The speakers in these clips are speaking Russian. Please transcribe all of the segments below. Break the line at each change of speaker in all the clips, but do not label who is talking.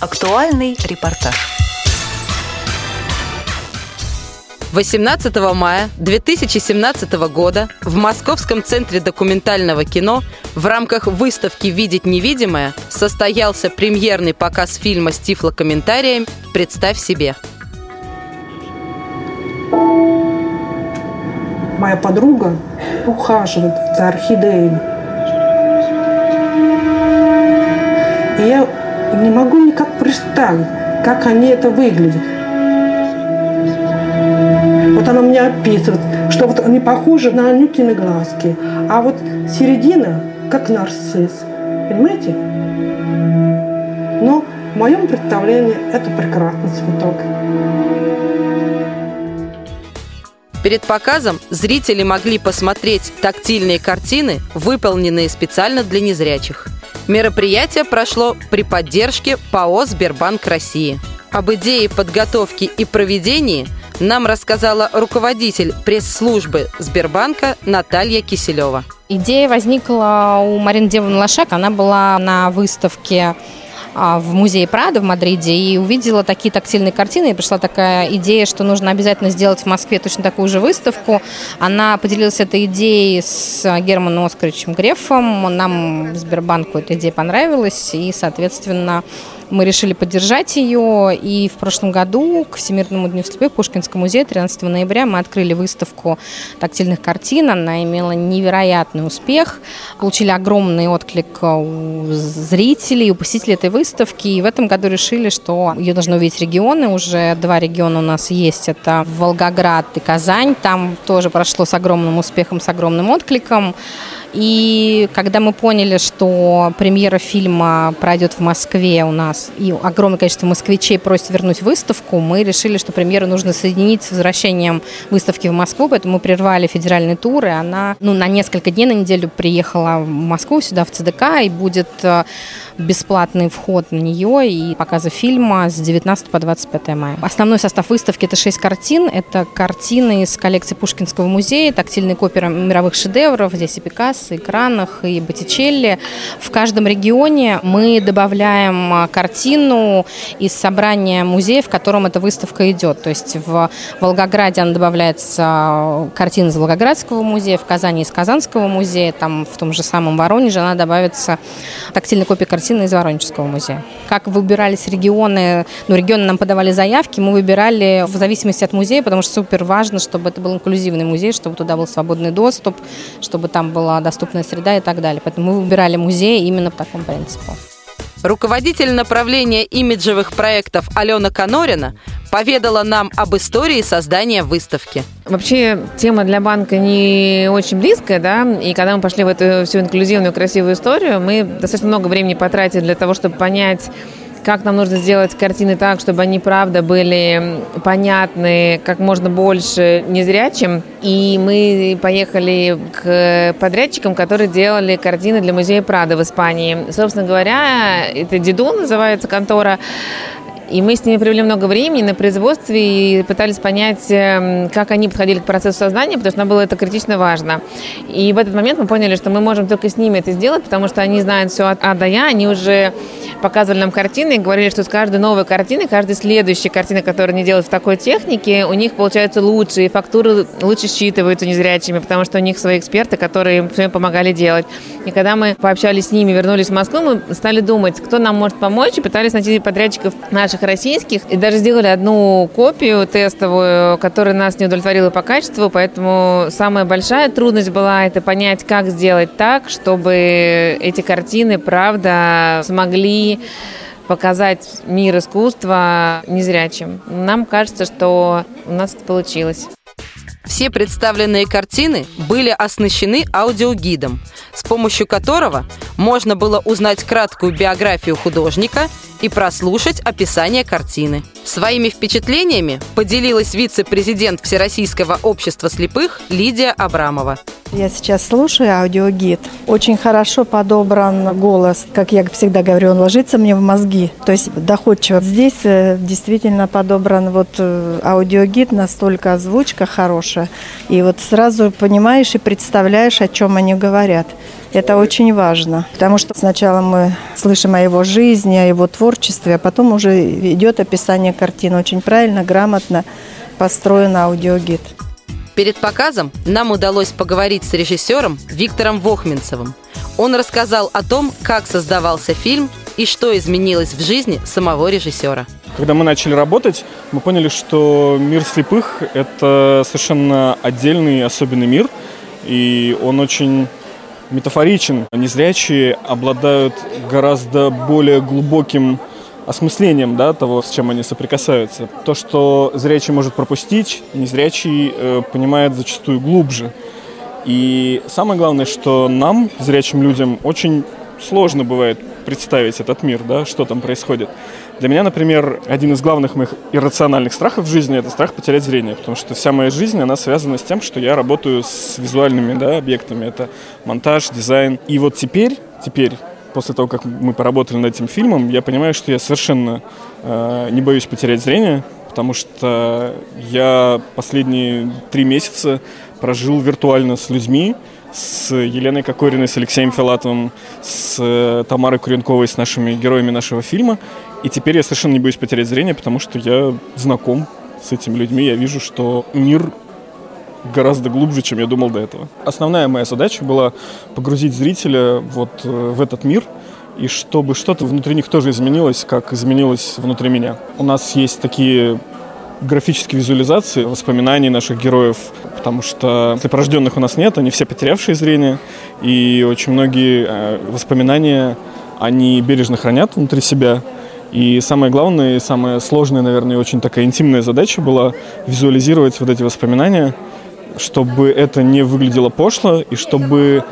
Актуальный репортаж.
18 мая 2017 года в Московском центре документального кино в рамках выставки «Видеть невидимое» состоялся премьерный показ фильма с тифлокомментарием «Представь себе».
Моя подруга ухаживает за орхидеями. И я не могу никак представить, как они это выглядят. Вот она мне описывает, что вот они похожи на Анютины глазки, а вот середина как нарцисс. Понимаете? Но в моем представлении это прекрасный цветок.
Перед показом зрители могли посмотреть тактильные картины, выполненные специально для незрячих. Мероприятие прошло при поддержке ПАО «Сбербанк России». Об идее подготовки и проведении нам рассказала руководитель пресс-службы Сбербанка Наталья Киселева.
Идея возникла у Марины Девовны Лошак. Она была на выставке в музее Прада в Мадриде и увидела такие тактильные картины. И пришла такая идея, что нужно обязательно сделать в Москве точно такую же выставку. Она поделилась этой идеей с Германом Оскаровичем Грефом. Нам Сбербанку эта идея понравилась, и, соответственно, мы решили поддержать ее, и в прошлом году к Всемирному дню слепых Пушкинскому музее 13 ноября мы открыли выставку тактильных картин. Она имела невероятный успех. Получили огромный отклик у зрителей, у посетителей этой выставки. И в этом году решили, что ее должны увидеть регионы. Уже два региона у нас есть. Это Волгоград и Казань. Там тоже прошло с огромным успехом, с огромным откликом. И когда мы поняли, что премьера фильма пройдет в Москве у нас, и огромное количество москвичей просит вернуть выставку, мы решили, что премьеру нужно соединить с возвращением выставки в Москву, поэтому мы прервали федеральный тур, и она ну, на несколько дней, на неделю приехала в Москву, сюда, в ЦДК, и будет э, бесплатный вход на нее и показы фильма с 19 по 25 мая. Основной состав выставки – это 6 картин. Это картины из коллекции Пушкинского музея, тактильные копии мировых шедевров. Здесь и Пикассо, и Кранах, и Боттичелли. В каждом регионе мы добавляем а, картину из собрания музея, в котором эта выставка идет. То есть в Волгограде она добавляется а, картина из Волгоградского музея, в Казани из Казанского музея, там в том же самом Воронеже она добавится тактильная копия картины из Воронежского музея. Как выбирались регионы, ну, регионы нам подавали заявки, мы выбирали в зависимости от музея, потому что супер важно, чтобы это был инклюзивный музей, чтобы туда был свободный доступ, чтобы там была доступная среда и так далее. Поэтому мы выбирали музей именно по такому принципу.
Руководитель направления имиджевых проектов Алена Конорина поведала нам об истории создания выставки.
Вообще тема для банка не очень близкая, да, и когда мы пошли в эту всю инклюзивную красивую историю, мы достаточно много времени потратили для того, чтобы понять, как нам нужно сделать картины так, чтобы они, правда, были понятны как можно больше незрячим. И мы поехали к подрядчикам, которые делали картины для музея Прада в Испании. Собственно говоря, это Диду называется контора. И мы с ними провели много времени на производстве и пытались понять, эм, как они подходили к процессу создания, потому что нам было это критично важно. И в этот момент мы поняли, что мы можем только с ними это сделать, потому что они знают все от А до Я, они уже показывали нам картины и говорили, что с каждой новой картины, каждой следующей картины, которую они делают в такой технике, у них получается лучше, и фактуры лучше считываются незрячими, потому что у них свои эксперты, которые им все помогали делать. И когда мы пообщались с ними, вернулись в Москву, мы стали думать, кто нам может помочь, и пытались найти подрядчиков наших российских, и даже сделали одну копию тестовую, которая нас не удовлетворила по качеству, поэтому самая большая трудность была это понять, как сделать так, чтобы эти картины, правда, смогли показать мир искусства незрячим. Нам кажется, что у нас это получилось.
Все представленные картины были оснащены аудиогидом, с помощью которого можно было узнать краткую биографию художника и прослушать описание картины. Своими впечатлениями поделилась вице-президент Всероссийского общества слепых Лидия Абрамова.
Я сейчас слушаю аудиогид. Очень хорошо подобран голос. Как я всегда говорю, он ложится мне в мозги. То есть доходчиво. Здесь э, действительно подобран вот э, аудиогид, настолько озвучка хорошая хорошая. И вот сразу понимаешь и представляешь, о чем они говорят. Это очень важно, потому что сначала мы слышим о его жизни, о его творчестве, а потом уже идет описание картины. Очень правильно, грамотно построен аудиогид.
Перед показом нам удалось поговорить с режиссером Виктором Вохминцевым. Он рассказал о том, как создавался фильм и что изменилось в жизни самого режиссера.
Когда мы начали работать, мы поняли, что мир слепых – это совершенно отдельный, особенный мир, и он очень метафоричен. Незрячие обладают гораздо более глубоким осмыслением да, того, с чем они соприкасаются. То, что зрячий может пропустить, незрячий э, понимает зачастую глубже. И самое главное, что нам, зрячим людям, очень сложно бывает представить этот мир, да, что там происходит. Для меня, например, один из главных моих иррациональных страхов в жизни – это страх потерять зрение, потому что вся моя жизнь, она связана с тем, что я работаю с визуальными да, объектами. Это монтаж, дизайн. И вот теперь, теперь после того, как мы поработали над этим фильмом, я понимаю, что я совершенно э, не боюсь потерять зрение, потому что я последние три месяца прожил виртуально с людьми, с Еленой Кокориной, с Алексеем Филатовым, с э, Тамарой Куренковой, с нашими героями нашего фильма. И теперь я совершенно не боюсь потерять зрение, потому что я знаком с этими людьми, я вижу, что мир гораздо глубже, чем я думал до этого. Основная моя задача была погрузить зрителя вот э, в этот мир, и чтобы что-то внутри них тоже изменилось, как изменилось внутри меня. У нас есть такие графические визуализации воспоминаний наших героев, потому что слепорожденных у нас нет, они все потерявшие зрение, и очень многие э, воспоминания они бережно хранят внутри себя. И самое главное, и самая сложная, наверное, и очень такая интимная задача была визуализировать вот эти воспоминания, чтобы это не выглядело пошло, и чтобы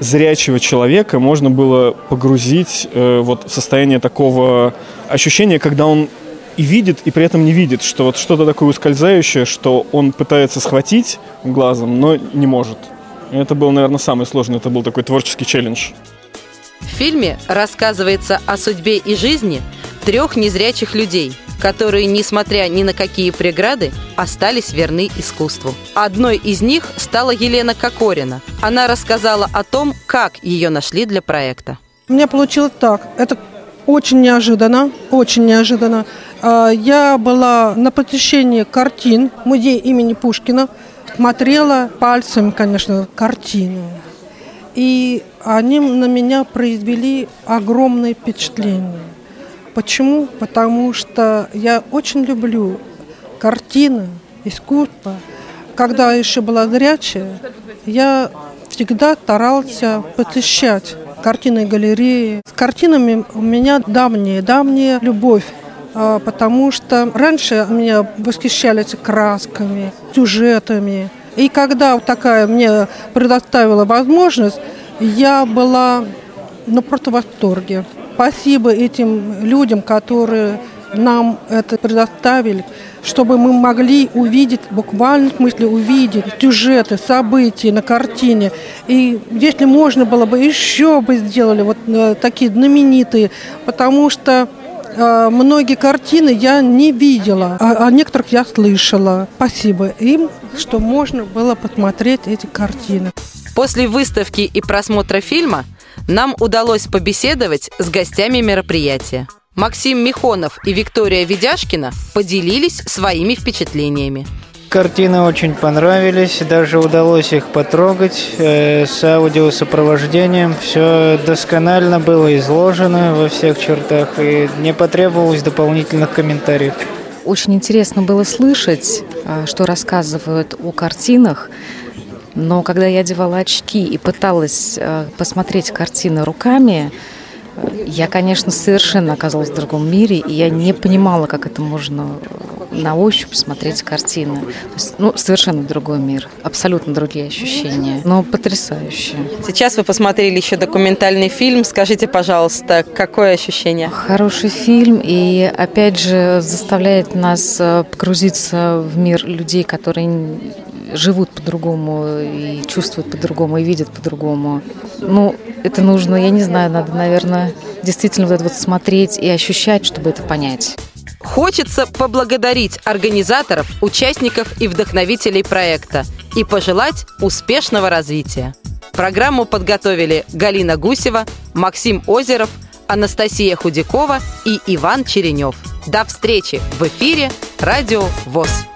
зрячего человека можно было погрузить э, вот в состояние такого ощущения, когда он и видит, и при этом не видит, что вот что-то такое ускользающее, что он пытается схватить глазом, но не может. Это был, наверное, самый сложный, это был такой творческий челлендж.
В фильме рассказывается о судьбе и жизни трех незрячих людей – которые, несмотря ни на какие преграды, остались верны искусству. Одной из них стала Елена Кокорина. Она рассказала о том, как ее нашли для проекта.
У меня получилось так. Это очень неожиданно, очень неожиданно. А, я была на посещении картин музея имени Пушкина, смотрела пальцем, конечно, картину. И они на меня произвели огромное впечатление. Почему? Потому что я очень люблю картины, искусство. Когда еще была зрячая, я всегда старался посещать картины галереи. С картинами у меня давняя, давняя любовь а, потому что раньше меня восхищались красками, сюжетами. И когда такая мне предоставила возможность, я была ну, просто в восторге спасибо этим людям, которые нам это предоставили, чтобы мы могли увидеть, буквально в смысле увидеть сюжеты, события на картине. И если можно было бы, еще бы сделали вот э, такие знаменитые, потому что э, многие картины я не видела, а о некоторых я слышала. Спасибо им, что можно было посмотреть эти картины.
После выставки и просмотра фильма нам удалось побеседовать с гостями мероприятия. Максим Михонов и Виктория Ведяшкина поделились своими впечатлениями.
Картины очень понравились, даже удалось их потрогать э, с аудиосопровождением. Все досконально было изложено во всех чертах и не потребовалось дополнительных комментариев.
Очень интересно было слышать, э, что рассказывают о картинах, но когда я одевала очки и пыталась э, посмотреть картины руками, э, я, конечно, совершенно оказалась в другом мире, и я не понимала, как это можно на ощупь смотреть картины. То есть, ну, совершенно другой мир, абсолютно другие ощущения, но потрясающе.
Сейчас вы посмотрели еще документальный фильм. Скажите, пожалуйста, какое ощущение?
Хороший фильм, и опять же заставляет нас э, погрузиться в мир людей, которые живут по-другому и чувствуют по-другому и видят по-другому. Ну, это нужно, я не знаю, надо, наверное, действительно вот это вот смотреть и ощущать, чтобы это понять.
Хочется поблагодарить организаторов, участников и вдохновителей проекта и пожелать успешного развития. Программу подготовили Галина Гусева, Максим Озеров, Анастасия Худякова и Иван Черенев. До встречи в эфире «Радио ВОЗ».